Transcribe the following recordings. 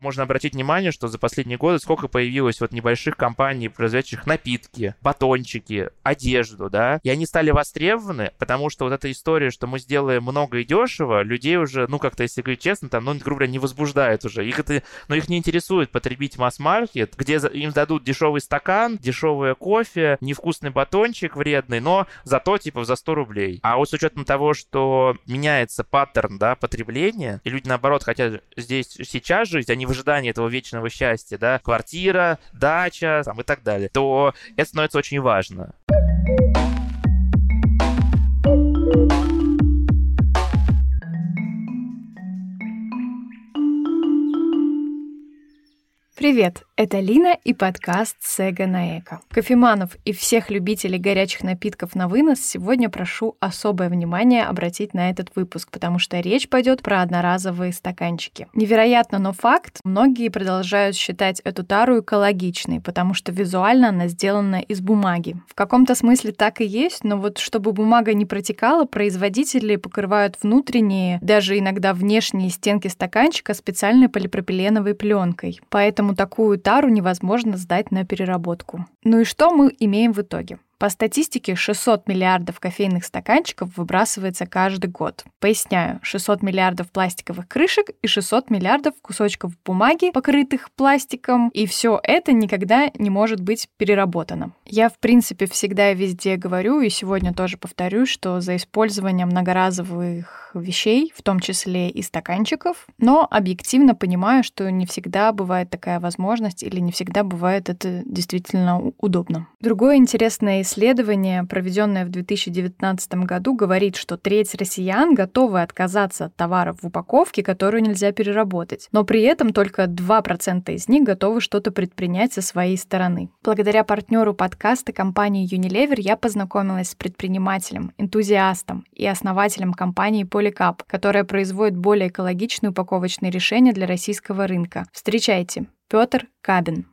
Можно обратить внимание, что за последние годы сколько появилось вот небольших компаний, производящих напитки, батончики, одежду, да, и они стали востребованы, потому что вот эта история, что мы сделаем много и дешево, людей уже, ну, как-то, если говорить честно, там, ну, грубо говоря, не возбуждает уже. Их это, ну, их не интересует потребить масс-маркет, где им дадут дешевый стакан, дешевое кофе, невкусный батончик вредный, но зато, типа, за 100 рублей. А вот с учетом того, что меняется паттерн, да, потребления, и люди, наоборот, хотят здесь сейчас жить, они в ожидании этого вечного счастья, да, квартира, дача там, и так далее, то это становится очень важно. Привет! Это Лина и подкаст Сега на Эко. Кофеманов и всех любителей горячих напитков на вынос сегодня прошу особое внимание обратить на этот выпуск, потому что речь пойдет про одноразовые стаканчики. Невероятно, но факт, многие продолжают считать эту тару экологичной, потому что визуально она сделана из бумаги. В каком-то смысле так и есть, но вот чтобы бумага не протекала, производители покрывают внутренние, даже иногда внешние стенки стаканчика специальной полипропиленовой пленкой. Поэтому такую тару невозможно сдать на переработку. Ну и что мы имеем в итоге? По статистике, 600 миллиардов кофейных стаканчиков выбрасывается каждый год. Поясняю, 600 миллиардов пластиковых крышек и 600 миллиардов кусочков бумаги, покрытых пластиком, и все это никогда не может быть переработано. Я, в принципе, всегда и везде говорю, и сегодня тоже повторю, что за использование многоразовых вещей, в том числе и стаканчиков, но объективно понимаю, что не всегда бывает такая возможность или не всегда бывает это действительно удобно. Другое интересное исследование, проведенное в 2019 году, говорит, что треть россиян готовы отказаться от товаров в упаковке, которую нельзя переработать, но при этом только 2% из них готовы что-то предпринять со своей стороны. Благодаря партнеру подкаста компании Unilever я познакомилась с предпринимателем, энтузиастом и основателем компании Polycap, которая производит более экологичные упаковочные решения для российского рынка. Встречайте, Петр Кабин.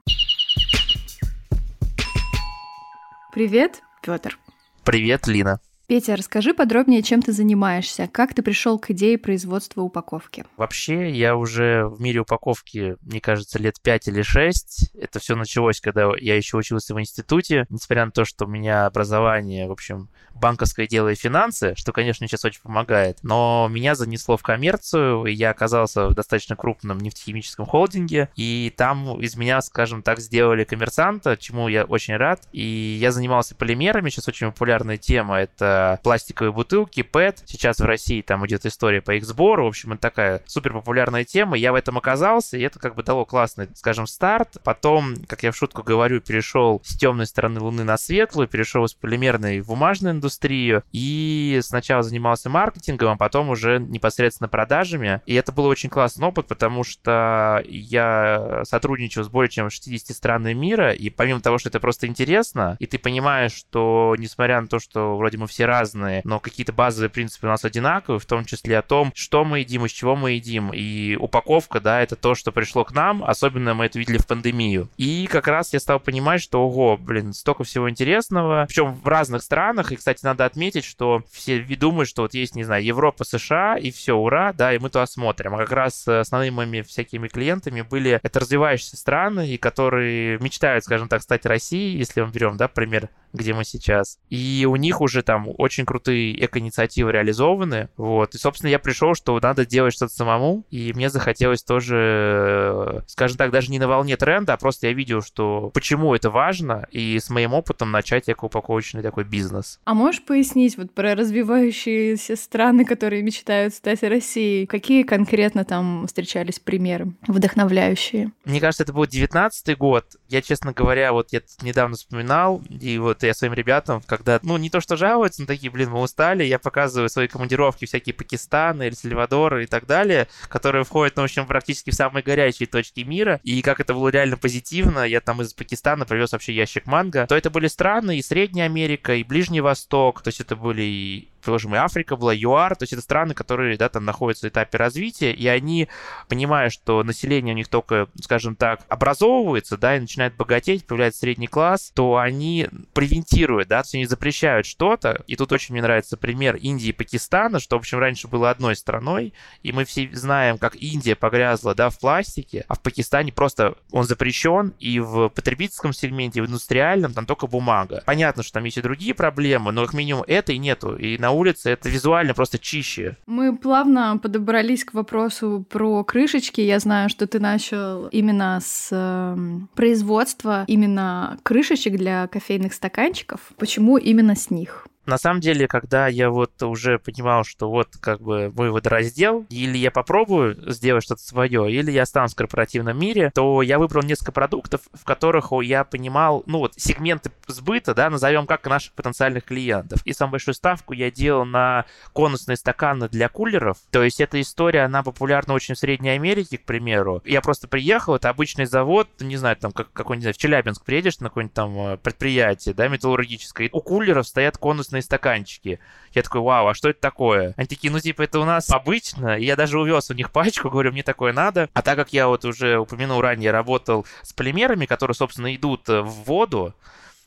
Привет, Петр. Привет, Лина. Петя, расскажи подробнее, чем ты занимаешься, как ты пришел к идее производства упаковки. Вообще, я уже в мире упаковки, мне кажется, лет 5 или 6. Это все началось, когда я еще учился в институте. Несмотря на то, что у меня образование, в общем, банковское дело и финансы, что, конечно, сейчас очень помогает, но меня занесло в коммерцию, и я оказался в достаточно крупном нефтехимическом холдинге, и там из меня, скажем так, сделали коммерсанта, чему я очень рад. И я занимался полимерами, сейчас очень популярная тема, это пластиковые бутылки, PET. Сейчас в России там идет история по их сбору. В общем, это такая супер популярная тема. Я в этом оказался, и это как бы дало классный, скажем, старт. Потом, как я в шутку говорю, перешел с темной стороны Луны на светлую, перешел из полимерной в бумажную индустрию. И сначала занимался маркетингом, а потом уже непосредственно продажами. И это был очень классный опыт, потому что я сотрудничал с более чем 60 странами мира, и помимо того, что это просто интересно, и ты понимаешь, что несмотря на то, что вроде мы все разные, но какие-то базовые принципы у нас одинаковые, в том числе о том, что мы едим, из чего мы едим. И упаковка, да, это то, что пришло к нам, особенно мы это видели в пандемию. И как раз я стал понимать, что, ого, блин, столько всего интересного, причем в разных странах, и, кстати, надо отметить, что все думают, что вот есть, не знаю, Европа, США, и все, ура, да, и мы то осмотрим. А как раз основными моими всякими клиентами были это развивающиеся страны, и которые мечтают, скажем так, стать Россией, если мы берем, да, пример, где мы сейчас. И у них уже там очень крутые эко-инициативы реализованы. Вот. И, собственно, я пришел, что надо делать что-то самому, и мне захотелось тоже, скажем так, даже не на волне тренда, а просто я видел, что почему это важно, и с моим опытом начать эко-упаковочный такой бизнес. А можешь пояснить вот про развивающиеся страны, которые мечтают стать Россией? Какие конкретно там встречались примеры вдохновляющие? Мне кажется, это был 19 год. Я, честно говоря, вот я недавно вспоминал, и вот я своим ребятам, когда, ну, не то что жалуются, но такие, блин, мы устали, я показываю свои командировки, всякие Пакистаны, Эль Сальвадор и так далее, которые входят, ну, в общем, практически в самые горячие точки мира, и как это было реально позитивно, я там из Пакистана привез вообще ящик манго, то это были страны и Средняя Америка, и Ближний Восток, то есть это были и приложим, и Африка была, ЮАР, то есть это страны, которые, да, там находятся в этапе развития, и они, понимая, что население у них только, скажем так, образовывается, да, и начинает богатеть, появляется средний класс, то они превентируют, да, то есть они запрещают что-то, и тут очень мне нравится пример Индии и Пакистана, что, в общем, раньше было одной страной, и мы все знаем, как Индия погрязла, да, в пластике, а в Пакистане просто он запрещен, и в потребительском сегменте, и в индустриальном там только бумага. Понятно, что там есть и другие проблемы, но как минимум этой нету, и на улице это визуально просто чище. Мы плавно подобрались к вопросу про крышечки. Я знаю, что ты начал именно с э, производства именно крышечек для кофейных стаканчиков. Почему именно с них? На самом деле, когда я вот уже понимал, что вот как бы мой водораздел, или я попробую сделать что-то свое, или я останусь в корпоративном мире, то я выбрал несколько продуктов, в которых я понимал, ну вот, сегменты сбыта, да, назовем как наших потенциальных клиентов. И самую большую ставку я делал на конусные стаканы для кулеров. То есть эта история, она популярна очень в Средней Америке, к примеру. Я просто приехал, это обычный завод, не знаю, там как, какой-нибудь, в Челябинск приедешь на какое-нибудь там э, предприятие, да, металлургическое, у кулеров стоят конусные конусные стаканчики. Я такой, вау, а что это такое? Они такие, ну, типа, это у нас обычно. И я даже увез у них пачку, говорю, мне такое надо. А так как я вот уже упомянул ранее, работал с полимерами, которые, собственно, идут в воду,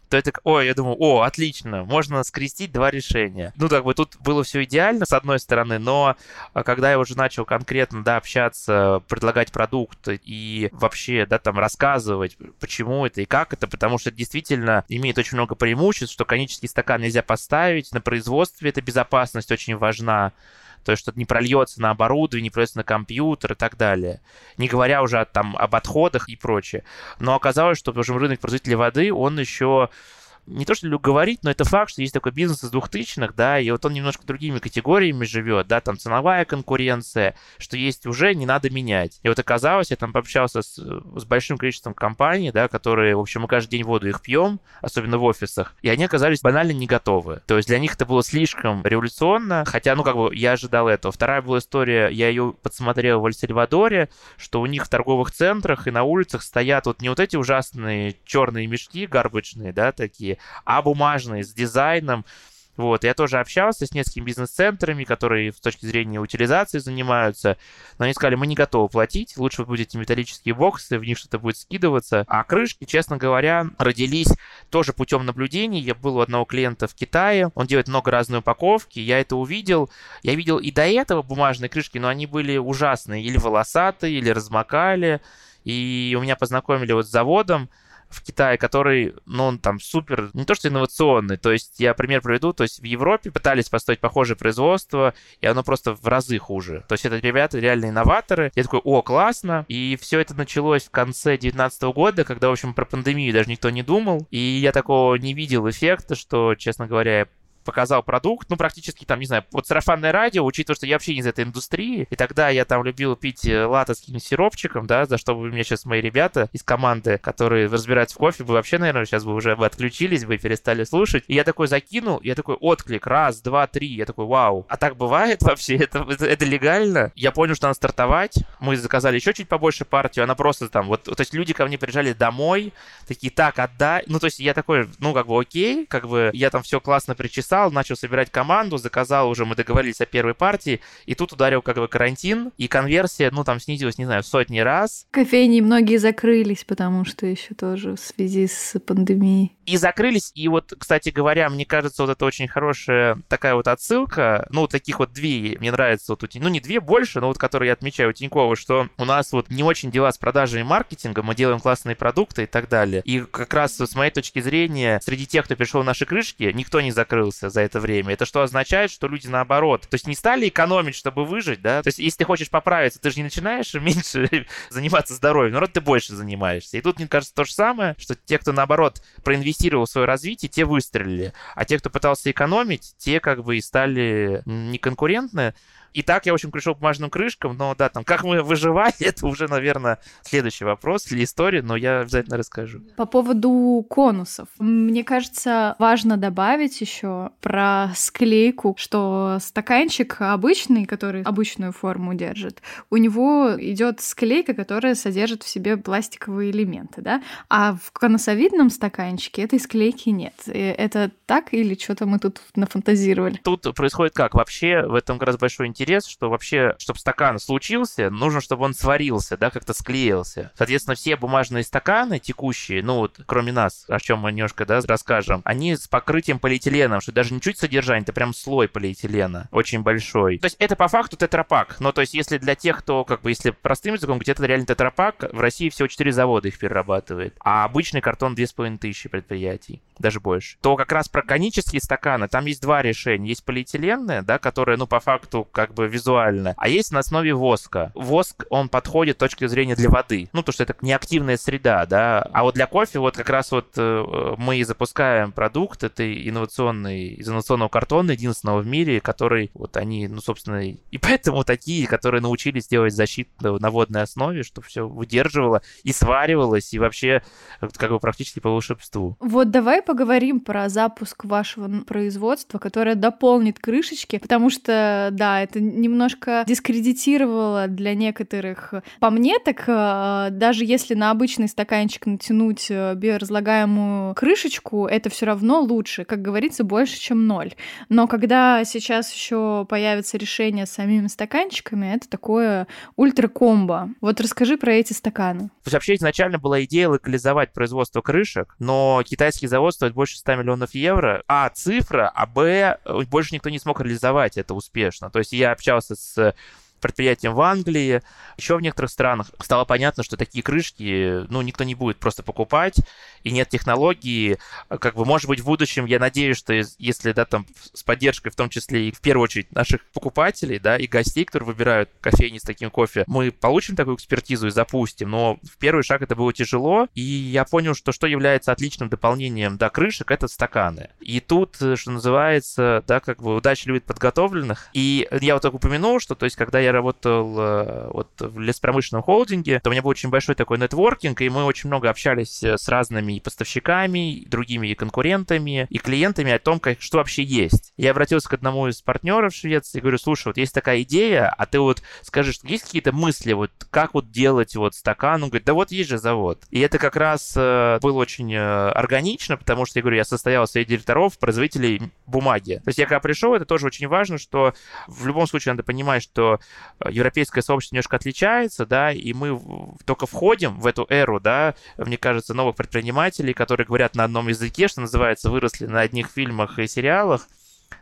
то это, ой, я думаю, о, отлично, можно скрестить два решения. Ну, как бы тут было все идеально, с одной стороны, но а, когда я уже начал конкретно, да, общаться, предлагать продукт и вообще, да, там, рассказывать, почему это и как это, потому что это действительно имеет очень много преимуществ, что конический стакан нельзя поставить, на производстве эта безопасность очень важна, то есть что не прольется на оборудование, не прольется на компьютер и так далее. Не говоря уже там об отходах и прочее. Но оказалось, что, рынок производителей воды, он еще не то, что люблю говорить, но это факт, что есть такой бизнес из двухтысячных, да, и вот он немножко другими категориями живет, да, там ценовая конкуренция, что есть уже, не надо менять. И вот оказалось, я там пообщался с, с большим количеством компаний, да, которые, в общем, мы каждый день воду их пьем, особенно в офисах, и они оказались банально не готовы. То есть для них это было слишком революционно, хотя, ну, как бы, я ожидал этого. Вторая была история, я ее подсмотрел в Эль-Сальвадоре, что у них в торговых центрах и на улицах стоят вот не вот эти ужасные черные мешки гарбочные, да, такие, а бумажные, с дизайном. Вот, я тоже общался с несколькими бизнес-центрами, которые с точки зрения утилизации занимаются, но они сказали, мы не готовы платить, лучше будете металлические боксы, в них что-то будет скидываться. А крышки, честно говоря, родились тоже путем наблюдений. Я был у одного клиента в Китае, он делает много разной упаковки, я это увидел. Я видел и до этого бумажные крышки, но они были ужасные, или волосатые, или размокали. И у меня познакомили вот с заводом, в Китае, который, ну, он там супер, не то что инновационный, то есть я пример приведу, то есть в Европе пытались построить похожее производство, и оно просто в разы хуже. То есть это ребята реально инноваторы. Я такой, о, классно. И все это началось в конце 2019 года, когда, в общем, про пандемию даже никто не думал, и я такого не видел эффекта, что, честно говоря, показал продукт, ну, практически там, не знаю, вот сарафанное радио, учитывая, что я вообще не из этой индустрии, и тогда я там любил пить э, латте с каким-нибудь сиропчиком, да, за что бы мне сейчас мои ребята из команды, которые разбираются в кофе, бы вообще, наверное, сейчас бы уже бы отключились бы перестали слушать. И я такой закинул, я такой отклик, раз, два, три, я такой, вау. А так бывает вообще? Это, это, это легально? Я понял, что надо стартовать, мы заказали еще чуть побольше партию, она просто там, вот, то есть люди ко мне приезжали домой, такие, так, отдай, ну, то есть я такой, ну, как бы окей, как бы я там все классно причесал, написал, начал собирать команду, заказал уже, мы договорились о первой партии, и тут ударил как бы карантин, и конверсия, ну, там снизилась, не знаю, в сотни раз. Кофейни многие закрылись, потому что еще тоже в связи с пандемией. И закрылись, и вот, кстати говоря, мне кажется, вот это очень хорошая такая вот отсылка, ну, таких вот две, мне нравится вот, ну, не две больше, но вот которые я отмечаю у Тинькова, что у нас вот не очень дела с продажей и маркетингом, мы делаем классные продукты и так далее. И как раз с моей точки зрения, среди тех, кто пришел в наши крышки, никто не закрылся за это время. Это что означает, что люди наоборот, то есть не стали экономить, чтобы выжить, да? То есть если ты хочешь поправиться, ты же не начинаешь меньше заниматься здоровьем, наоборот, ты больше занимаешься. И тут, мне кажется, то же самое, что те, кто наоборот проинвестировал в свое развитие, те выстрелили. А те, кто пытался экономить, те как бы и стали неконкурентны. И так я, в общем, пришел к бумажным крышкам, но да, там, как мы выживали, это уже, наверное, следующий вопрос или история, но я обязательно расскажу. По поводу конусов. Мне кажется, важно добавить еще про склейку, что стаканчик обычный, который обычную форму держит, у него идет склейка, которая содержит в себе пластиковые элементы, да, а в конусовидном стаканчике этой склейки нет. И это так или что-то мы тут нафантазировали? Тут происходит как? Вообще в этом как раз большой интерес, что вообще, чтобы стакан случился, нужно, чтобы он сварился, да, как-то склеился. Соответственно, все бумажные стаканы текущие, ну вот, кроме нас, о чем мы немножко, да, расскажем, они с покрытием полиэтиленом, что даже не чуть содержание, это прям слой полиэтилена, очень большой. То есть это по факту тетрапак. Но то есть если для тех, кто, как бы, если простым языком, где-то реально тетрапак, в России всего 4 завода их перерабатывает, а обычный картон 2500 предприятий, даже больше. То как раз про конические стаканы, там есть два решения. Есть полиэтиленное, да, которое, ну, по факту, как бы визуально, а есть на основе воска. Воск, он подходит с точки зрения для воды, ну, то, что это неактивная среда, да, а вот для кофе вот как раз вот э, мы и запускаем продукт, это инновационный, из инновационного картона, единственного в мире, который, вот они, ну, собственно, и поэтому такие, которые научились делать защиту на водной основе, чтобы все выдерживало и сваривалось, и вообще как бы практически по волшебству. Вот давай поговорим про запуск вашего производства, которое дополнит крышечки, потому что, да, это немножко дискредитировало для некоторых. По мне, так э, даже если на обычный стаканчик натянуть э, биоразлагаемую крышечку, это все равно лучше, как говорится, больше, чем ноль. Но когда сейчас еще появится решение с самими стаканчиками, это такое ультра-комбо. Вот расскажи про эти стаканы. Вообще изначально была идея локализовать производство крышек, но китайский завод стоит больше 100 миллионов евро. А, цифра, а, б, больше никто не смог реализовать это успешно. То есть я apčiausias предприятиям в Англии, еще в некоторых странах, стало понятно, что такие крышки, ну, никто не будет просто покупать, и нет технологии. Как бы, может быть, в будущем, я надеюсь, что если, да, там, с поддержкой, в том числе и, в первую очередь, наших покупателей, да, и гостей, которые выбирают кофейни с таким кофе, мы получим такую экспертизу и запустим, но в первый шаг это было тяжело, и я понял, что что является отличным дополнением, да, крышек, это стаканы. И тут, что называется, да, как бы удача любит подготовленных, и я вот так упомянул, что, то есть, когда я работал э, вот в леспромышленном холдинге, то у меня был очень большой такой нетворкинг, и мы очень много общались с разными поставщиками, другими и конкурентами, и клиентами о том, как, что вообще есть. Я обратился к одному из партнеров в Швеции и говорю, слушай, вот есть такая идея, а ты вот скажешь, есть какие-то мысли, вот как вот делать вот стакан? Он говорит, да вот есть же завод. И это как раз э, было очень э, органично, потому что, я говорю, я состоял среди директоров, производителей бумаги. То есть я когда пришел, это тоже очень важно, что в любом случае надо понимать, что э, европейское сообщество немножко отличается, да, и мы только входим в эту эру, да, мне кажется, новых предпринимателей, предпринимателей, которые говорят на одном языке, что называется, выросли на одних фильмах и сериалах,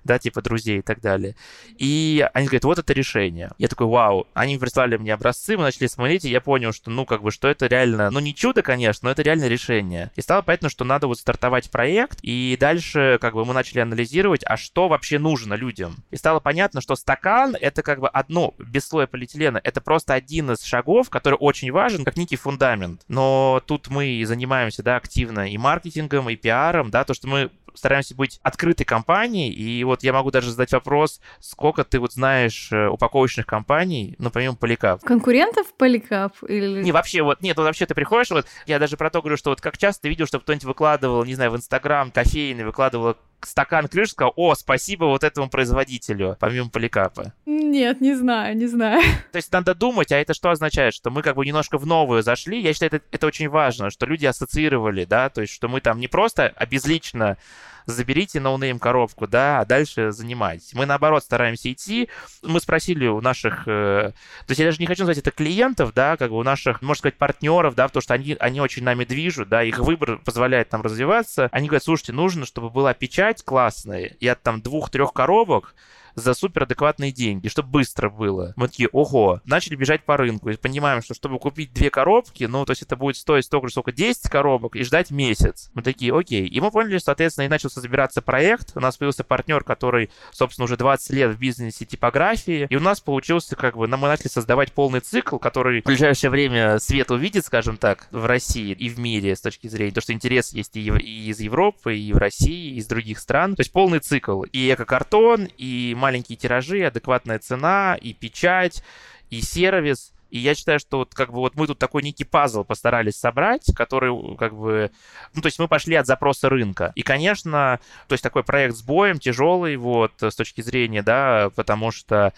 да, типа друзей и так далее. И они говорят, вот это решение. Я такой, вау. Они прислали мне образцы, мы начали смотреть, и я понял, что, ну, как бы, что это реально, ну, не чудо, конечно, но это реально решение. И стало понятно, что надо вот стартовать проект, и дальше, как бы, мы начали анализировать, а что вообще нужно людям. И стало понятно, что стакан — это как бы одно, без слоя полиэтилена, это просто один из шагов, который очень важен, как некий фундамент. Но тут мы занимаемся, да, активно и маркетингом, и пиаром, да, то, что мы стараемся быть открытой компанией, и вот я могу даже задать вопрос, сколько ты вот знаешь э, упаковочных компаний, ну, помимо Поликап? Конкурентов Поликап? Или... Не, вообще, вот, нет, вот вообще ты приходишь, вот, я даже про то говорю, что вот как часто ты видел, что кто-нибудь выкладывал, не знаю, в Инстаграм кофейный, выкладывал стакан сказал, о, спасибо вот этому производителю, помимо поликапа? Нет, не знаю, не знаю. То есть надо думать, а это что означает? Что мы как бы немножко в новую зашли. Я считаю, это, это очень важно, что люди ассоциировали, да, то есть что мы там не просто обезлично заберите no-name коробку, да, а дальше занимайтесь. Мы, наоборот, стараемся идти. Мы спросили у наших, э, то есть я даже не хочу назвать это клиентов, да, как бы у наших, можно сказать, партнеров, да, потому что они, они очень нами движут, да, их выбор позволяет нам развиваться. Они говорят, слушайте, нужно, чтобы была печать классная, и от там двух-трех коробок за суперадекватные деньги, чтобы быстро было. Мы такие, ого, начали бежать по рынку и понимаем, что чтобы купить две коробки, ну, то есть это будет стоить столько же, сколько 10 коробок и ждать месяц. Мы такие, окей. И мы поняли, соответственно, и начался собираться проект. У нас появился партнер, который, собственно, уже 20 лет в бизнесе типографии, и у нас получился как бы, мы начали создавать полный цикл, который в ближайшее время свет увидит, скажем так, в России и в мире с точки зрения, то, что интерес есть и, из Европы, и в России, и из других стран. То есть полный цикл. И эко-картон, и маленькие тиражи, адекватная цена, и печать, и сервис. И я считаю, что вот как бы вот мы тут такой некий пазл постарались собрать, который как бы... Ну, то есть мы пошли от запроса рынка. И, конечно, то есть такой проект с боем, тяжелый вот с точки зрения, да, потому что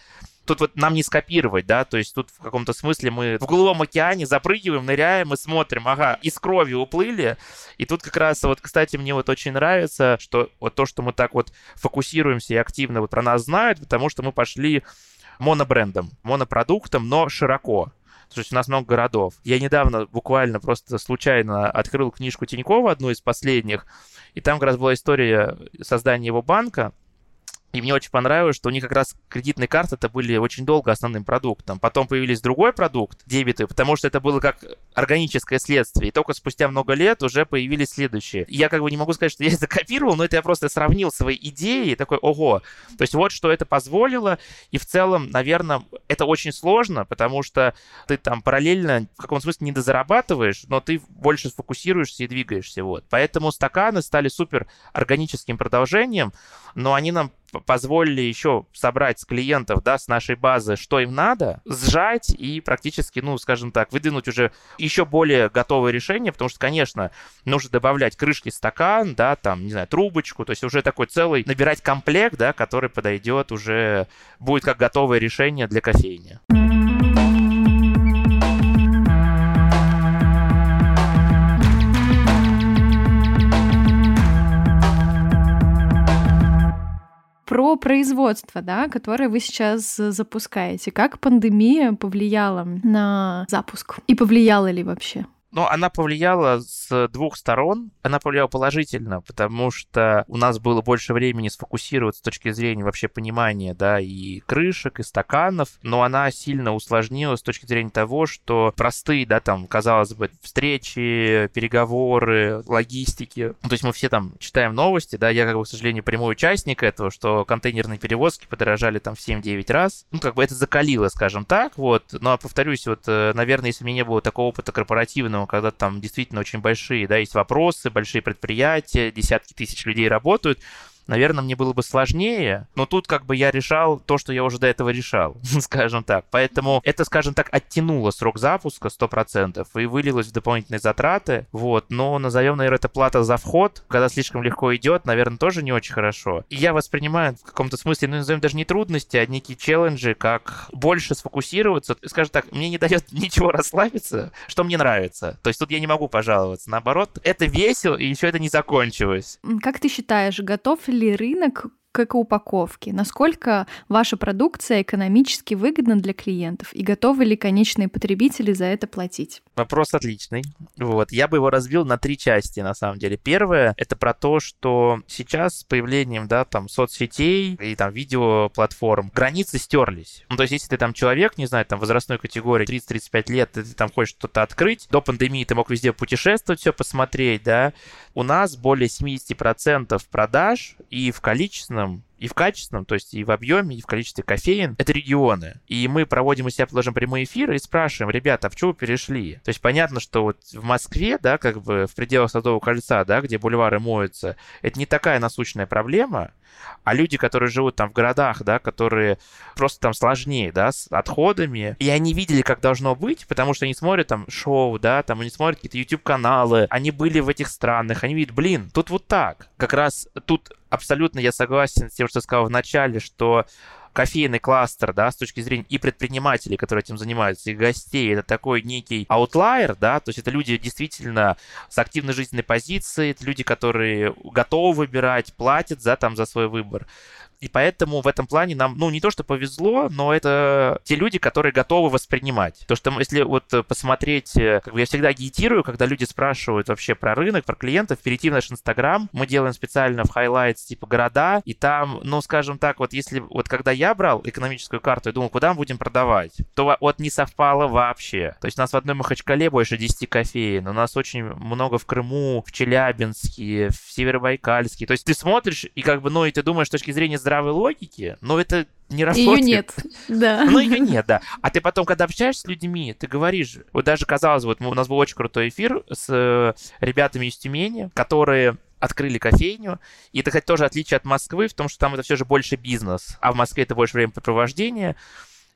тут вот нам не скопировать, да, то есть тут в каком-то смысле мы в голубом океане запрыгиваем, ныряем и смотрим, ага, из крови уплыли, и тут как раз вот, кстати, мне вот очень нравится, что вот то, что мы так вот фокусируемся и активно вот про нас знают, потому что мы пошли монобрендом, монопродуктом, но широко. То есть у нас много городов. Я недавно буквально просто случайно открыл книжку Тинькова, одну из последних, и там как раз была история создания его банка, и мне очень понравилось, что у них как раз кредитные карты это были очень долго основным продуктом. Потом появились другой продукт, дебиты, потому что это было как органическое следствие. И только спустя много лет уже появились следующие. Я как бы не могу сказать, что я это копировал, но это я просто сравнил свои идеи такой, ого. То есть вот что это позволило. И в целом, наверное, это очень сложно, потому что ты там параллельно в каком смысле не дозарабатываешь, но ты больше сфокусируешься и двигаешься. Вот. Поэтому стаканы стали супер органическим продолжением, но они нам позволили еще собрать с клиентов, да, с нашей базы, что им надо, сжать и практически, ну, скажем так, выдвинуть уже еще более готовое решение, потому что, конечно, нужно добавлять крышки стакан, да, там, не знаю, трубочку, то есть уже такой целый, набирать комплект, да, который подойдет уже, будет как готовое решение для кофейни. Про производство, да, которое вы сейчас запускаете. Как пандемия повлияла на запуск? И повлияла ли вообще? Но она повлияла с двух сторон. Она повлияла положительно, потому что у нас было больше времени сфокусироваться с точки зрения вообще понимания, да, и крышек, и стаканов, но она сильно усложнила с точки зрения того, что простые, да, там, казалось бы, встречи, переговоры, логистики. То есть мы все там читаем новости, да, я, как бы, к сожалению, прямой участник этого, что контейнерные перевозки подорожали там в 7-9 раз. Ну, как бы это закалило, скажем так, вот. Но, повторюсь, вот, э, наверное, если бы не было такого опыта корпоративного но когда там действительно очень большие, да, есть вопросы, большие предприятия, десятки тысяч людей работают, наверное, мне было бы сложнее, но тут как бы я решал то, что я уже до этого решал, скажем так. Поэтому это, скажем так, оттянуло срок запуска 100% и вылилось в дополнительные затраты, вот. Но назовем, наверное, это плата за вход, когда слишком легко идет, наверное, тоже не очень хорошо. И я воспринимаю в каком-то смысле, ну, назовем даже не трудности, а некие челленджи, как больше сфокусироваться. Скажем так, мне не дает ничего расслабиться, что мне нравится. То есть тут я не могу пожаловаться. Наоборот, это весело, и еще это не закончилось. Как ты считаешь, готов ли рынок к экоупаковке? Насколько ваша продукция экономически выгодна для клиентов? И готовы ли конечные потребители за это платить? Вопрос отличный. Вот. Я бы его разбил на три части, на самом деле. Первое — это про то, что сейчас с появлением, да, там, соцсетей и там видеоплатформ границы стерлись. Ну, то есть, если ты там человек, не знаю, там, возрастной категории 30-35 лет, ты, ты там хочешь что-то открыть, до пандемии ты мог везде путешествовать, все посмотреть, да, у нас более 70% продаж и в количественном, полезным и в качественном, то есть и в объеме, и в количестве кофеин, это регионы. И мы проводим у себя, положим, прямые эфиры и спрашиваем, ребята, а в что вы перешли? То есть понятно, что вот в Москве, да, как бы в пределах Садового кольца, да, где бульвары моются, это не такая насущная проблема, а люди, которые живут там в городах, да, которые просто там сложнее, да, с отходами, и они видели, как должно быть, потому что они смотрят там шоу, да, там они смотрят какие-то YouTube-каналы, они были в этих странах, они видят, блин, тут вот так. Как раз тут абсолютно я согласен с тем, что сказал в начале, что кофейный кластер, да, с точки зрения и предпринимателей, которые этим занимаются, и гостей, это такой некий аутлайер, да, то есть это люди действительно с активной жизненной позицией, это люди, которые готовы выбирать, платят за, там, за свой выбор. И поэтому в этом плане нам, ну, не то, что повезло, но это те люди, которые готовы воспринимать. То, что если вот посмотреть, э, как бы я всегда агитирую, когда люди спрашивают вообще про рынок, про клиентов, перейти в наш Инстаграм, мы делаем специально в highlights типа города, и там, ну, скажем так, вот если, вот когда я брал экономическую карту и думал, куда мы будем продавать, то вот не совпало вообще. То есть у нас в одной Махачкале больше 10 кофеин, у нас очень много в Крыму, в Челябинске, в Северобайкальске. То есть ты смотришь, и как бы, ну, и ты думаешь с точки зрения здравой логики, но это не работает. Ее нет, да. Ну, ее нет, да. А ты потом, когда общаешься с людьми, ты говоришь, вот даже казалось, вот у нас был очень крутой эфир с э, ребятами из Тюмени, которые открыли кофейню. И это, кстати, тоже отличие от Москвы в том, что там это все же больше бизнес, а в Москве это больше времяпрепровождения.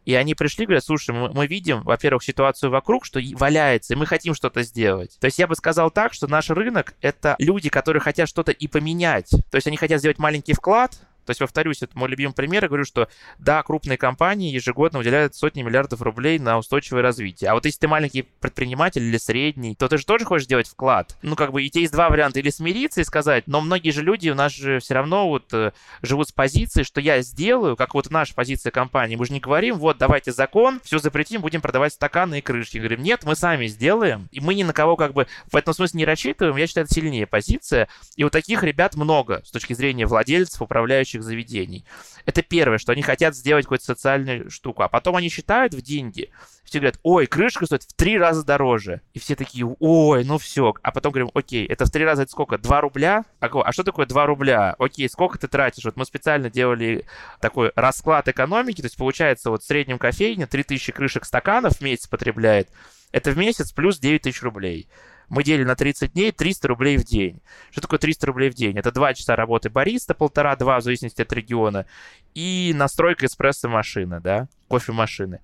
И они пришли, говорят, слушай, мы, мы видим, во-первых, ситуацию вокруг, что валяется, и мы хотим что-то сделать. То есть я бы сказал так, что наш рынок — это люди, которые хотят что-то и поменять. То есть они хотят сделать маленький вклад, то есть, повторюсь, это мой любимый пример. Я говорю, что да, крупные компании ежегодно выделяют сотни миллиардов рублей на устойчивое развитие. А вот если ты маленький предприниматель или средний, то ты же тоже хочешь делать вклад. Ну, как бы, и те есть два варианта. Или смириться и сказать, но многие же люди у нас же все равно вот э, живут с позиции, что я сделаю, как вот наша позиция компании. Мы же не говорим, вот, давайте закон, все запретим, будем продавать стаканы и крышки. Говорим, нет, мы сами сделаем. И мы ни на кого как бы в этом смысле не рассчитываем. Я считаю, это сильнее позиция. И вот таких ребят много с точки зрения владельцев, управляющих управляющих заведений. Это первое, что они хотят сделать какую-то социальную штуку. А потом они считают в деньги. Все говорят, ой, крышка стоит в три раза дороже. И все такие, ой, ну все. А потом говорим, окей, это в три раза это сколько? Два рубля? А, а что такое два рубля? Окей, сколько ты тратишь? Вот мы специально делали такой расклад экономики. То есть получается вот в среднем кофейня 3000 крышек стаканов в месяц потребляет. Это в месяц плюс 9 тысяч рублей мы делим на 30 дней 300 рублей в день. Что такое 300 рублей в день? Это 2 часа работы бариста, полтора-два в зависимости от региона, и настройка эспрессо-машины, да, кофемашины.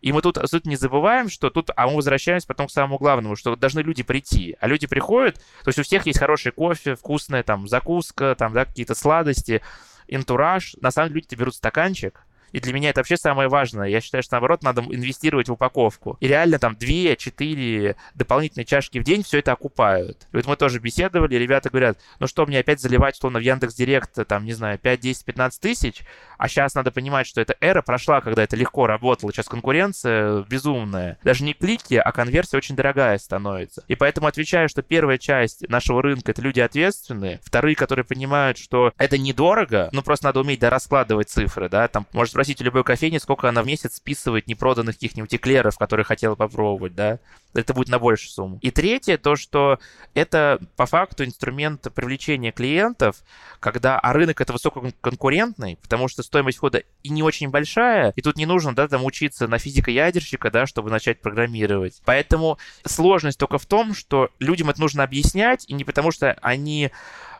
И мы тут, тут не забываем, что тут, а мы возвращаемся потом к самому главному, что должны люди прийти. А люди приходят, то есть у всех есть хороший кофе, вкусная там закуска, там, да, какие-то сладости, интураж. На самом деле люди берут стаканчик, и для меня это вообще самое важное. Я считаю, что наоборот надо инвестировать в упаковку. И реально там 2-4 дополнительные чашки в день все это окупают. И вот мы тоже беседовали, ребята говорят, ну что мне опять заливать, на в Яндекс Директ, там, не знаю, 5, 10, 15 тысяч, а сейчас надо понимать, что эта эра прошла, когда это легко работало. Сейчас конкуренция безумная. Даже не клики, а конверсия очень дорогая становится. И поэтому отвечаю, что первая часть нашего рынка — это люди ответственные. Вторые, которые понимают, что это недорого, ну просто надо уметь да, раскладывать цифры, да, там, может спросить у любой кофейни, сколько она в месяц списывает непроданных каких-нибудь эклеров, которые хотела попробовать, да. Это будет на большую сумму. И третье, то, что это по факту инструмент привлечения клиентов, когда, а рынок это высококонкурентный, потому что стоимость входа и не очень большая, и тут не нужно, да, там учиться на физико-ядерщика, да, чтобы начать программировать. Поэтому сложность только в том, что людям это нужно объяснять, и не потому что они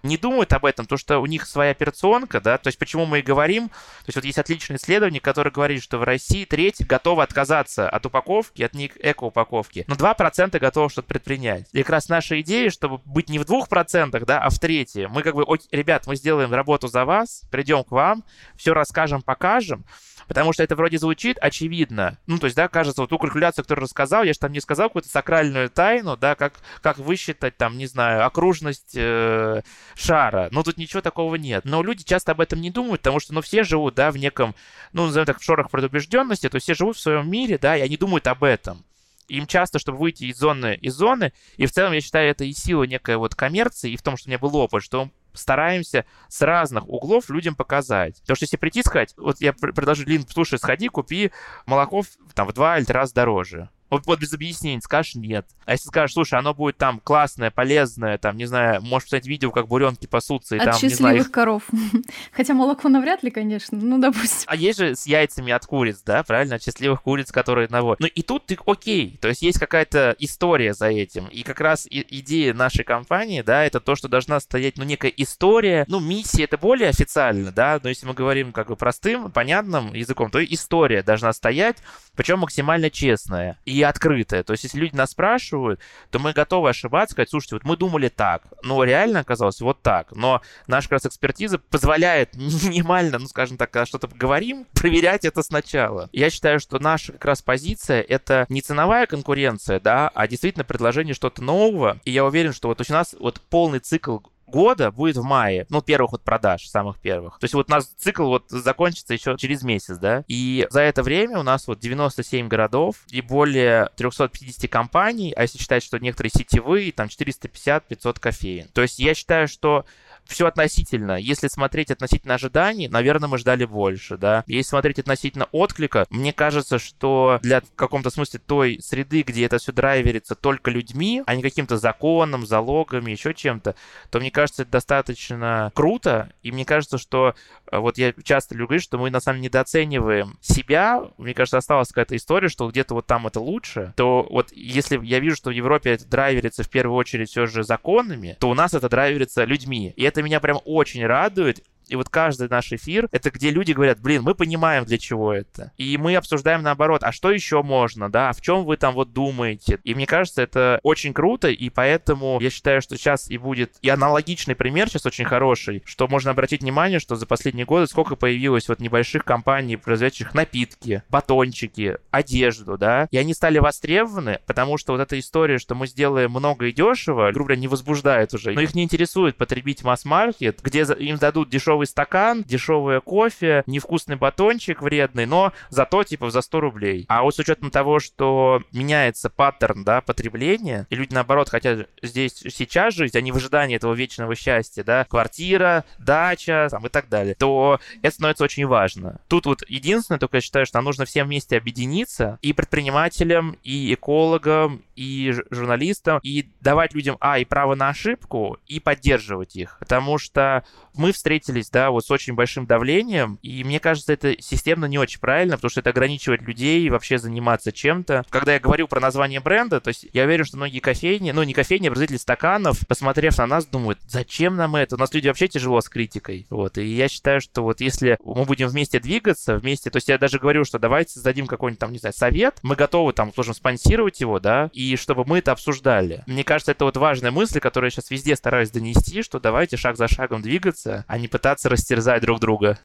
не думают об этом, то что у них своя операционка, да, то есть почему мы и говорим, то есть вот есть отличное исследование, которое говорит, что в России треть готова отказаться от упаковки, от эко-упаковки, но 2% готовы что-то предпринять. И как раз наша идея, чтобы быть не в 2%, да, а в трети. Мы как бы, ребят, мы сделаем работу за вас, придем к вам, все расскажем, покажем, Потому что это вроде звучит очевидно. Ну, то есть, да, кажется, вот ту калькуляцию, которую рассказал, я же там не сказал какую-то сакральную тайну, да, как, как высчитать, там, не знаю, окружность э, шара. Но тут ничего такого нет. Но люди часто об этом не думают, потому что, ну, все живут, да, в неком, ну, назовем так, в шорах предубежденности, то есть все живут в своем мире, да, и они думают об этом им часто, чтобы выйти из зоны, из зоны, и в целом я считаю, это и сила некой вот коммерции, и в том, что у меня был опыт, что стараемся с разных углов людям показать. Потому что если прийти и сказать, вот я предложу, Лин, слушай, сходи, купи молоко там в два или три раза дороже. Вот, вот без объяснений скажешь нет. А если скажешь, слушай, оно будет там классное, полезное, там, не знаю, можешь посмотреть видео, как буренки пасутся. И от там, счастливых не знаю, их... коров. Хотя молоко навряд ли, конечно, ну, допустим. А есть же с яйцами от куриц, да, правильно? От счастливых куриц, которые наводят. Ну и тут ты окей, то есть есть какая-то история за этим. И как раз и, идея нашей компании, да, это то, что должна стоять, ну, некая история. Ну, миссия это более официально, да, но если мы говорим как бы простым, понятным языком, то история должна стоять, причем максимально честная. И и открытая. То есть, если люди нас спрашивают, то мы готовы ошибаться, сказать, слушайте, вот мы думали так, но реально оказалось вот так. Но наша как раз экспертиза позволяет минимально, ну, скажем так, когда что-то говорим, проверять это сначала. Я считаю, что наша как раз позиция — это не ценовая конкуренция, да, а действительно предложение что-то нового. И я уверен, что вот у нас вот полный цикл года будет в мае. Ну, первых вот продаж, самых первых. То есть вот у нас цикл вот закончится еще через месяц, да. И за это время у нас вот 97 городов и более 350 компаний, а если считать, что некоторые сетевые, там 450-500 кофеин. То есть я считаю, что все относительно. Если смотреть относительно ожиданий, наверное, мы ждали больше, да. Если смотреть относительно отклика, мне кажется, что для в каком-то смысле той среды, где это все драйверится только людьми, а не каким-то законом, залогами, еще чем-то, то мне кажется, это достаточно круто. И мне кажется, что э, вот я часто люблю что мы на самом деле недооцениваем себя. Мне кажется, осталась какая-то история, что где-то вот там это лучше. То вот если я вижу, что в Европе это драйверится в первую очередь все же законами, то у нас это драйверится людьми. И это меня прям очень радует. И вот каждый наш эфир — это где люди говорят, блин, мы понимаем, для чего это. И мы обсуждаем наоборот, а что еще можно, да, в чем вы там вот думаете. И мне кажется, это очень круто, и поэтому я считаю, что сейчас и будет и аналогичный пример сейчас очень хороший, что можно обратить внимание, что за последние годы сколько появилось вот небольших компаний, производящих напитки, батончики, одежду, да, и они стали востребованы, потому что вот эта история, что мы сделаем много и дешево, грубо говоря, не возбуждает уже. Но их не интересует потребить масс-маркет, где им дадут дешевый дешевый стакан, дешевое кофе, невкусный батончик вредный, но зато типа за 100 рублей. А вот с учетом того, что меняется паттерн, да, потребления, и люди, наоборот, хотят здесь сейчас жить, а не в ожидании этого вечного счастья, да, квартира, дача, там, и так далее, то это становится очень важно. Тут вот единственное, только я считаю, что нам нужно всем вместе объединиться и предпринимателям, и экологам, и журналистам, и давать людям, а, и право на ошибку, и поддерживать их. Потому что мы встретились, да, вот с очень большим давлением, и мне кажется, это системно не очень правильно, потому что это ограничивает людей вообще заниматься чем-то. Когда я говорю про название бренда, то есть я уверен, что многие кофейни, ну не кофейни, а производители стаканов, посмотрев на нас, думают, зачем нам это? У нас люди вообще тяжело с критикой. Вот, и я считаю, что вот если мы будем вместе двигаться, вместе, то есть я даже говорю, что давайте создадим какой-нибудь там, не знаю, совет, мы готовы там, сможем спонсировать его, да, и чтобы мы это обсуждали. Мне кажется, это вот важная мысль, которую я сейчас везде стараюсь донести, что давайте шаг за шагом двигаться, а не пытаться растерзать друг друга.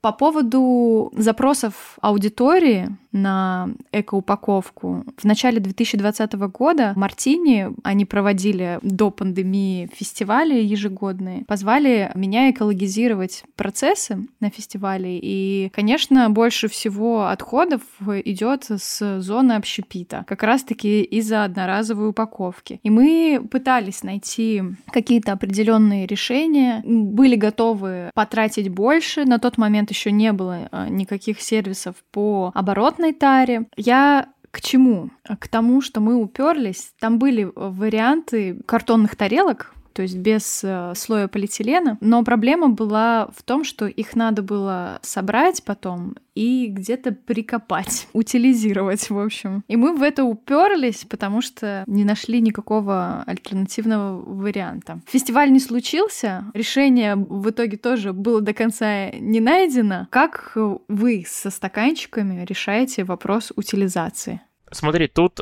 По поводу запросов аудитории, на экоупаковку. В начале 2020 года Мартини, они проводили до пандемии фестивали ежегодные, позвали меня экологизировать процессы на фестивале. И, конечно, больше всего отходов идет с зоны общепита, как раз-таки из-за одноразовой упаковки. И мы пытались найти какие-то определенные решения, были готовы потратить больше. На тот момент еще не было а, никаких сервисов по оборотной бесплатной таре. Я к чему? К тому, что мы уперлись. Там были варианты картонных тарелок, то есть без э, слоя полиэтилена. Но проблема была в том, что их надо было собрать потом и где-то прикопать, утилизировать, в общем. И мы в это уперлись, потому что не нашли никакого альтернативного варианта. Фестиваль не случился, решение в итоге тоже было до конца не найдено. Как вы со стаканчиками решаете вопрос утилизации? Смотри, тут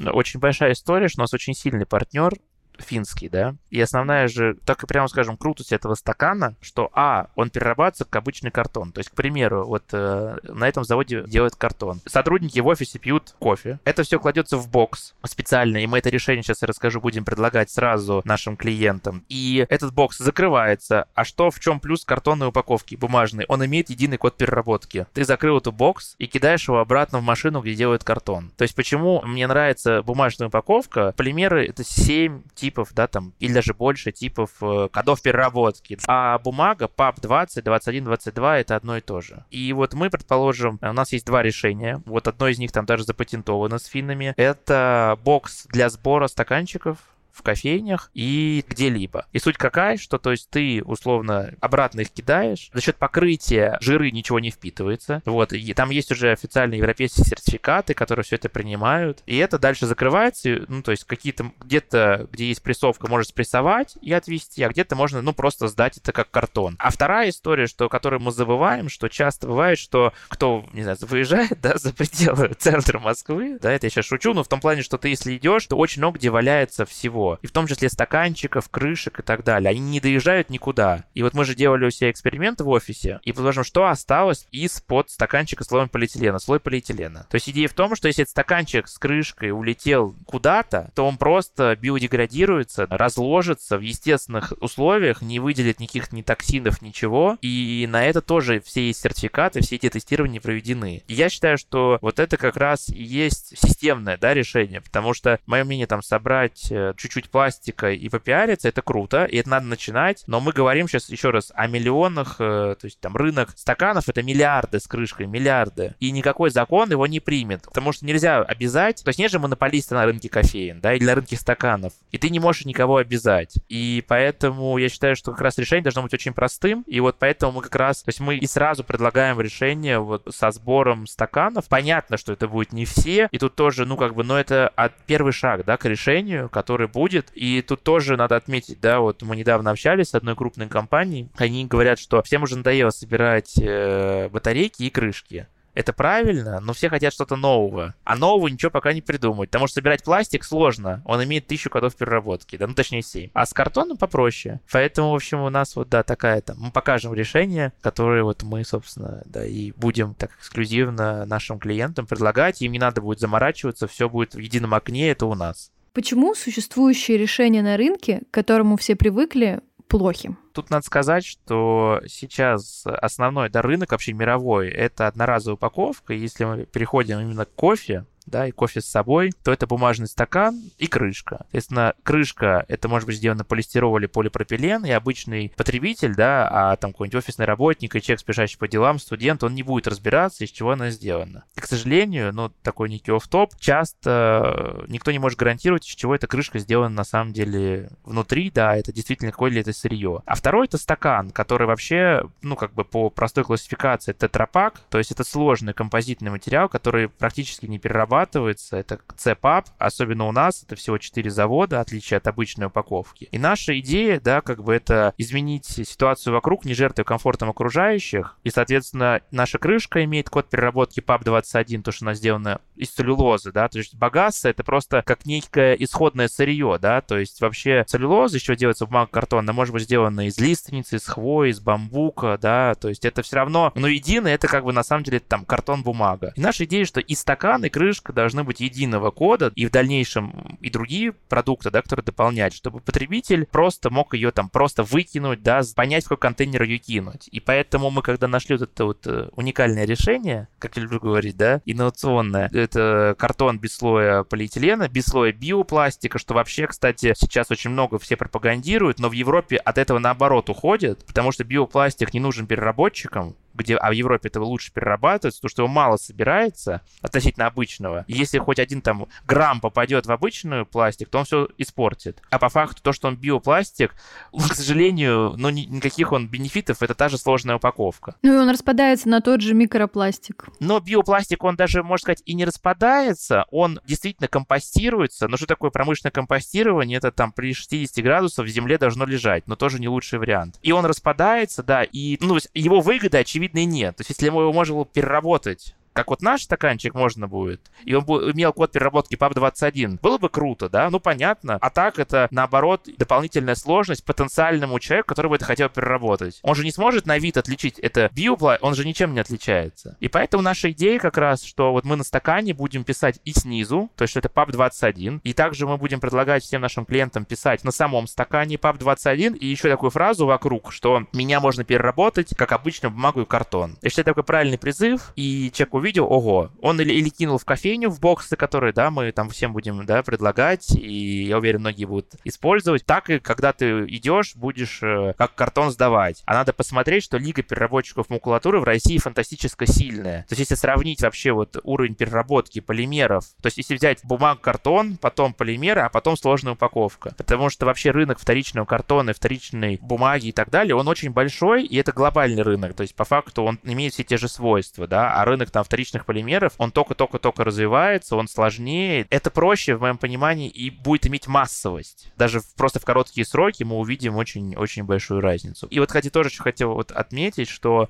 очень большая история, что у нас очень сильный партнер финский, да, и основная же, так и прямо скажем, крутость этого стакана, что, а, он перерабатывается как обычный картон. То есть, к примеру, вот э, на этом заводе делают картон. Сотрудники в офисе пьют кофе. Это все кладется в бокс специально, и мы это решение сейчас я расскажу, будем предлагать сразу нашим клиентам. И этот бокс закрывается. А что, в чем плюс картонной упаковки бумажной? Он имеет единый код переработки. Ты закрыл эту бокс и кидаешь его обратно в машину, где делают картон. То есть, почему мне нравится бумажная упаковка? Полимеры — это 7 типов типов, да, там, или даже больше типов э, кодов переработки. А бумага PAP 20, 21, 22 это одно и то же. И вот мы, предположим, у нас есть два решения. Вот одно из них там даже запатентовано с финнами. Это бокс для сбора стаканчиков в кофейнях и где-либо. И суть какая, что то есть ты условно обратно их кидаешь, за счет покрытия жиры ничего не впитывается. Вот, и там есть уже официальные европейские сертификаты, которые все это принимают. И это дальше закрывается, ну, то есть какие-то где-то, где есть прессовка, можешь спрессовать и отвести, а где-то можно, ну, просто сдать это как картон. А вторая история, что, которую мы забываем, что часто бывает, что кто, не знаю, выезжает, да, за пределы центра Москвы, да, это я сейчас шучу, но в том плане, что ты, если идешь, то очень много где валяется всего И в том числе стаканчиков, крышек и так далее. Они не доезжают никуда. И вот мы же делали у себя эксперимент в офисе, и предположим, что осталось из-под стаканчика слоем полиэтилена, слой полиэтилена. То есть идея в том, что если этот стаканчик с крышкой улетел куда-то, то он просто биодеградируется, разложится в естественных условиях, не выделит никаких ни токсинов, ничего. И на это тоже все есть сертификаты, все эти тестирования проведены. И я считаю, что вот это как раз и есть системное да, решение, потому что, мое мнение, там собрать э, чуть-чуть пластика и попиариться, это круто, и это надо начинать, но мы говорим сейчас еще раз о миллионах, э, то есть там рынок стаканов — это миллиарды с крышкой, миллиарды, и никакой закон его не примет, потому что нельзя обязать, то есть нет же монополиста на рынке кофеин, да, или на рынке стаканов, и ты не можешь никого обязать, и поэтому я считаю, что как раз решение должно быть очень простым, и вот поэтому мы как раз, то есть мы и сразу предлагаем решение вот со сбором стаканов, понятно, что это будет не все, и тут тоже, ну как бы, но это от первый шаг, да, к решению, который будет, и тут тоже надо отметить, да, вот мы недавно общались с одной крупной компанией, они говорят, что всем уже надоело собирать э, батарейки и крышки. Это правильно, но все хотят что-то нового. А нового ничего пока не придумать. Потому что собирать пластик сложно. Он имеет тысячу кодов переработки. Да, ну точнее 7. А с картоном попроще. Поэтому, в общем, у нас вот, да, такая там. Мы покажем решение, которое вот мы, собственно, да, и будем так эксклюзивно нашим клиентам предлагать. Им не надо будет заморачиваться, все будет в едином окне, это у нас. Почему существующие решения на рынке, к которому все привыкли, плохи? Тут надо сказать, что сейчас основной да, рынок вообще мировой — это одноразовая упаковка. Если мы переходим именно к кофе, да, и кофе с собой, то это бумажный стакан и крышка. Соответственно, крышка — это может быть сделано полистирол или полипропилен, и обычный потребитель, да, а там какой-нибудь офисный работник и человек, спешащий по делам, студент, он не будет разбираться, из чего она сделана. И, к сожалению, ну, такой некий оф-топ, часто никто не может гарантировать, из чего эта крышка сделана на самом деле внутри, да, это действительно какое ли это сырье. А второй — это стакан, который вообще, ну, как бы по простой классификации тетрапак, то есть это сложный композитный материал, который практически не перерабатывается разрабатывается, это CPAP, особенно у нас, это всего 4 завода, отличие от обычной упаковки. И наша идея, да, как бы это изменить ситуацию вокруг, не жертвуя комфортом окружающих, и, соответственно, наша крышка имеет код переработки PAP21, то, что она сделана из целлюлозы, да, то есть багасса это просто как некое исходное сырье, да, то есть вообще целлюлоза еще делается бумага картон, она может быть сделана из лиственницы, из хвои, из бамбука, да, то есть это все равно, но единое, это как бы на самом деле там картон-бумага. И наша идея, что и стакан, и крышка поддержка должны быть единого кода и в дальнейшем и другие продукты, да, которые дополнять, чтобы потребитель просто мог ее там просто выкинуть, да, понять, в какой контейнер ее кинуть. И поэтому мы, когда нашли вот это вот э, уникальное решение, как я люблю говорить, да, инновационное, это картон без слоя полиэтилена, без слоя биопластика, что вообще, кстати, сейчас очень много все пропагандируют, но в Европе от этого наоборот уходит, потому что биопластик не нужен переработчикам, где, а в Европе это лучше перерабатывается, то что его мало собирается относительно обычного. И если хоть один там грамм попадет в обычную пластик, то он все испортит. А по факту то, что он биопластик, к сожалению, ну никаких он бенефитов, это та же сложная упаковка. Ну и он распадается на тот же микропластик. Но биопластик, он даже, можно сказать, и не распадается, он действительно компостируется. Но что такое промышленное компостирование? Это там при 60 градусах в земле должно лежать, но тоже не лучший вариант. И он распадается, да, и ну, его выгода, очевидно, очевидно, нет. То есть, если его можно было переработать как вот наш стаканчик можно будет, и он бы имел код переработки PAP21, было бы круто, да? Ну, понятно. А так это, наоборот, дополнительная сложность потенциальному человеку, который бы это хотел переработать. Он же не сможет на вид отличить это биоплай, он же ничем не отличается. И поэтому наша идея как раз, что вот мы на стакане будем писать и снизу, то есть это PAP21, и также мы будем предлагать всем нашим клиентам писать на самом стакане PAP21 и еще такую фразу вокруг, что меня можно переработать, как обычно, бумагу и картон. Я считаю, такой правильный призыв, и человек увидит, увидел, ого, он или, или кинул в кофейню в боксы, которые, да, мы там всем будем, да, предлагать, и я уверен, многие будут использовать. Так и когда ты идешь, будешь э, как картон сдавать. А надо посмотреть, что лига переработчиков макулатуры в России фантастически сильная. То есть если сравнить вообще вот уровень переработки полимеров, то есть если взять бумаг, картон, потом полимеры, а потом сложная упаковка. Потому что вообще рынок вторичного картона, вторичной бумаги и так далее, он очень большой, и это глобальный рынок. То есть по факту он имеет все те же свойства, да, а рынок там вторичного вторичных полимеров, он только-только-только развивается, он сложнее. Это проще, в моем понимании, и будет иметь массовость. Даже просто в короткие сроки мы увидим очень-очень большую разницу. И вот, кстати, тоже хотел вот отметить, что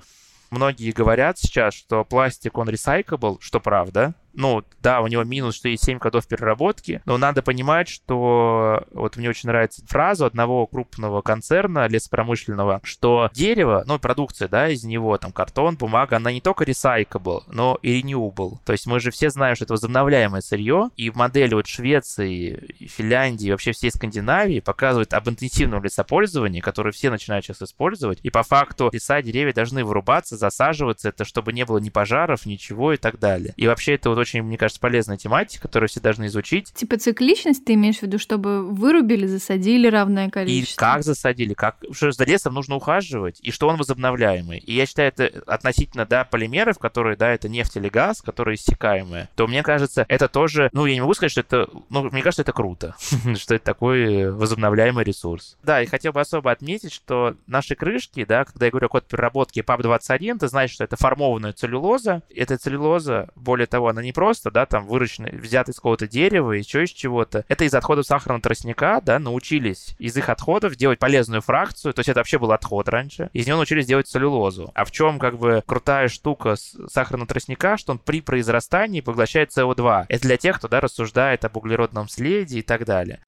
многие говорят сейчас, что пластик, он recyclable, что правда, ну, да, у него минус, что есть 7 кодов переработки, но надо понимать, что вот мне очень нравится фраза одного крупного концерна лесопромышленного, что дерево, ну, продукция, да, из него, там, картон, бумага, она не только recyclable, но и renewable. То есть мы же все знаем, что это возобновляемое сырье, и в модели вот Швеции, Финляндии, вообще всей Скандинавии показывают об интенсивном лесопользовании, которое все начинают сейчас использовать, и по факту леса, деревья должны вырубаться, засаживаться, это чтобы не было ни пожаров, ничего и так далее. И вообще это вот очень, мне кажется, полезная тематика, которую все должны изучить. Типа цикличность ты имеешь в виду, чтобы вырубили, засадили равное количество? И как засадили, как... Что за лесом нужно ухаживать, и что он возобновляемый. И я считаю, это относительно, да, полимеров, которые, да, это нефть или газ, которые иссякаемые, то мне кажется, это тоже, ну, я не могу сказать, что это, ну, мне кажется, это круто, что это такой возобновляемый ресурс. Да, и хотел бы особо отметить, что наши крышки, да, когда я говорю о код переработки PAP21, ты знаешь, что это формованная целлюлоза. Эта целлюлоза, более того, она не просто, да, там выращена, взята из какого-то дерева, еще из чего-то. Это из отходов сахарного тростника, да, научились из их отходов делать полезную фракцию, то есть это вообще был отход раньше. Из него научились делать целлюлозу. А в чем как бы крутая штука сахарного тростника, что он при произрастании поглощает СО2. Это для тех, кто, да, рассуждает об углеродном следе и так далее.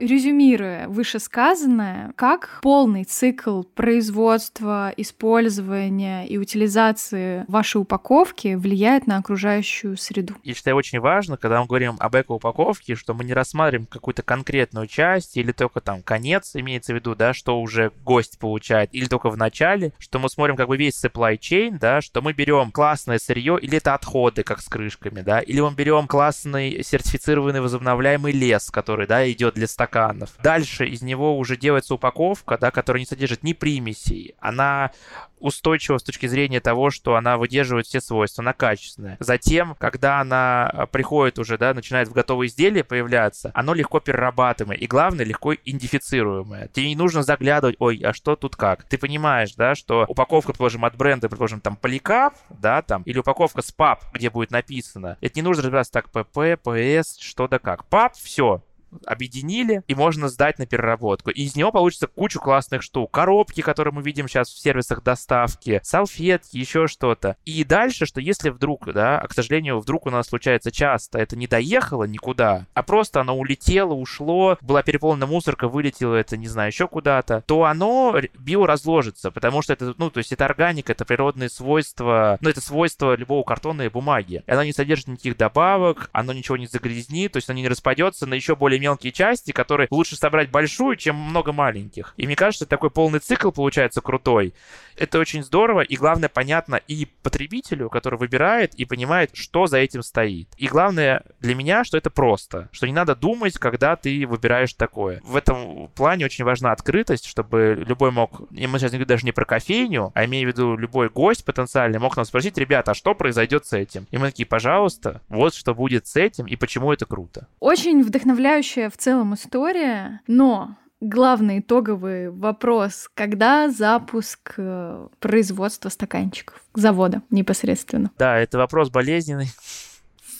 Резюмируя вышесказанное, как полный цикл производства, использования и утилизации вашей упаковки влияет на окружающую среду? Я считаю, очень важно, когда мы говорим об эко-упаковке, что мы не рассматриваем какую-то конкретную часть или только там конец, имеется в виду, да, что уже гость получает, или только в начале, что мы смотрим как бы весь supply chain, да, что мы берем классное сырье, или это отходы, как с крышками, да, или мы берем классный сертифицированный возобновляемый лес, который, да, идет для стакана стаканов. Дальше из него уже делается упаковка, да, которая не содержит ни примесей. Она устойчива с точки зрения того, что она выдерживает все свойства, она качественная. Затем, когда она а, приходит уже, да, начинает в готовые изделия появляться, оно легко перерабатываемое и, главное, легко идентифицируемое. Тебе не нужно заглядывать, ой, а что тут как? Ты понимаешь, да, что упаковка, предположим, от бренда, предположим, там, Поликап, да, там, или упаковка с ПАП, где будет написано. Это не нужно разбираться так, ПП, ПС, что да как. ПАП, все, объединили, и можно сдать на переработку. И из него получится кучу классных штук. Коробки, которые мы видим сейчас в сервисах доставки, салфетки, еще что-то. И дальше, что если вдруг, да, а, к сожалению, вдруг у нас случается часто, это не доехало никуда, а просто оно улетело, ушло, была переполнена мусорка, вылетело это, не знаю, еще куда-то, то оно биоразложится, потому что это, ну, то есть это органика, это природные свойства, ну, это свойства любого картона и бумаги. И оно не содержит никаких добавок, оно ничего не загрязнит, то есть оно не распадется на еще более более мелкие части, которые лучше собрать большую, чем много маленьких. И мне кажется, такой полный цикл получается крутой. Это очень здорово, и главное, понятно и потребителю, который выбирает и понимает, что за этим стоит. И главное для меня, что это просто, что не надо думать, когда ты выбираешь такое. В этом плане очень важна открытость, чтобы любой мог, и мы сейчас не говорим даже не про кофейню, а имею в виду любой гость потенциальный мог нам спросить, ребята, а что произойдет с этим? И мы такие, пожалуйста, вот что будет с этим и почему это круто. Очень вдохновляющий потрясающая в целом история, но главный итоговый вопрос, когда запуск э, производства стаканчиков, завода непосредственно? Да, это вопрос болезненный.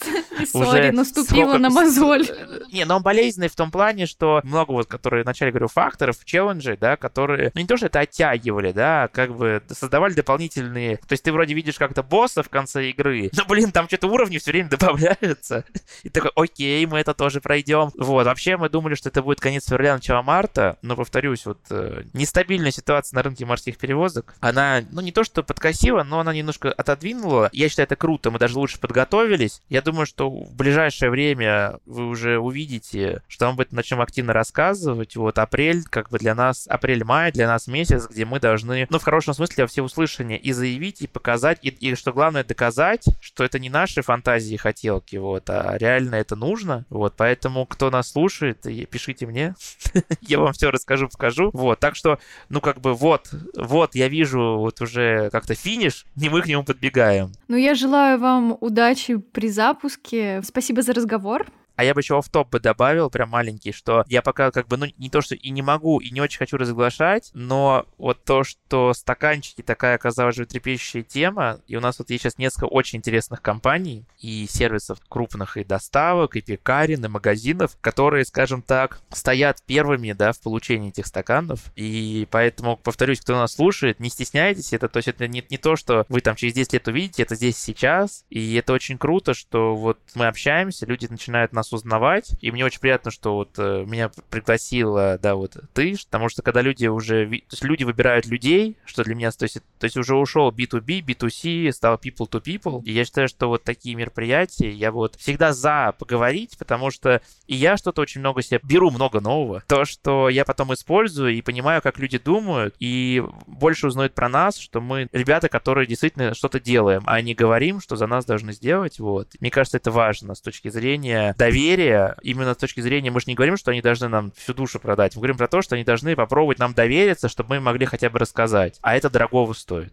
Сори, наступила на мозоль. Не, но он болезненный в том плане, что много вот, которые вначале говорю, факторов, челленджей, да, которые, ну не то, что это оттягивали, да, а как бы создавали дополнительные, то есть ты вроде видишь как-то босса в конце игры, но, блин, там что-то уровни все время добавляются, и такой, окей, мы это тоже пройдем. Вот, вообще мы думали, что это будет конец февраля, начало марта, но, повторюсь, вот э, нестабильная ситуация на рынке морских перевозок, она, ну не то, что подкосила, но она немножко отодвинула. Я считаю, это круто, мы даже лучше подготовились. Я думаю, что в ближайшее время вы уже увидите, что мы об этом начнем активно рассказывать. Вот апрель, как бы для нас, апрель-май для нас месяц, где мы должны, ну, в хорошем смысле, все услышания и заявить, и показать, и, и что главное, доказать, что это не наши фантазии и хотелки, вот, а реально это нужно. Вот, поэтому, кто нас слушает, пишите мне, я вам все расскажу, покажу. Вот, так что, ну, как бы, вот, вот, я вижу вот уже как-то финиш, не мы к нему подбегаем. Ну, я желаю вам удачи при запуске. Спасибо за разговор. А я бы еще в топ бы добавил, прям маленький, что я пока как бы, ну, не то, что и не могу, и не очень хочу разглашать, но вот то, что стаканчики такая, казалось же, трепещущая тема, и у нас вот есть сейчас несколько очень интересных компаний и сервисов крупных и доставок, и пекарен, и магазинов, которые, скажем так, стоят первыми, да, в получении этих стаканов, и поэтому, повторюсь, кто нас слушает, не стесняйтесь, это, то есть это не, не то, что вы там через 10 лет увидите, это здесь сейчас, и это очень круто, что вот мы общаемся, люди начинают нас узнавать, и мне очень приятно, что вот э, меня пригласила, да, вот ты, потому что когда люди уже, то есть люди выбирают людей, что для меня, то есть, то есть уже ушел B2B, B2C, стал people to people, и я считаю, что вот такие мероприятия, я вот всегда за поговорить, потому что и я что-то очень много себе беру много нового, то, что я потом использую и понимаю, как люди думают, и больше узнают про нас, что мы ребята, которые действительно что-то делаем, а не говорим, что за нас должны сделать, вот. Мне кажется, это важно с точки зрения доверия, именно с точки зрения, мы же не говорим, что они должны нам всю душу продать, мы говорим про то, что они должны попробовать нам довериться, чтобы мы могли хотя бы рассказать, а это дорогого стоит.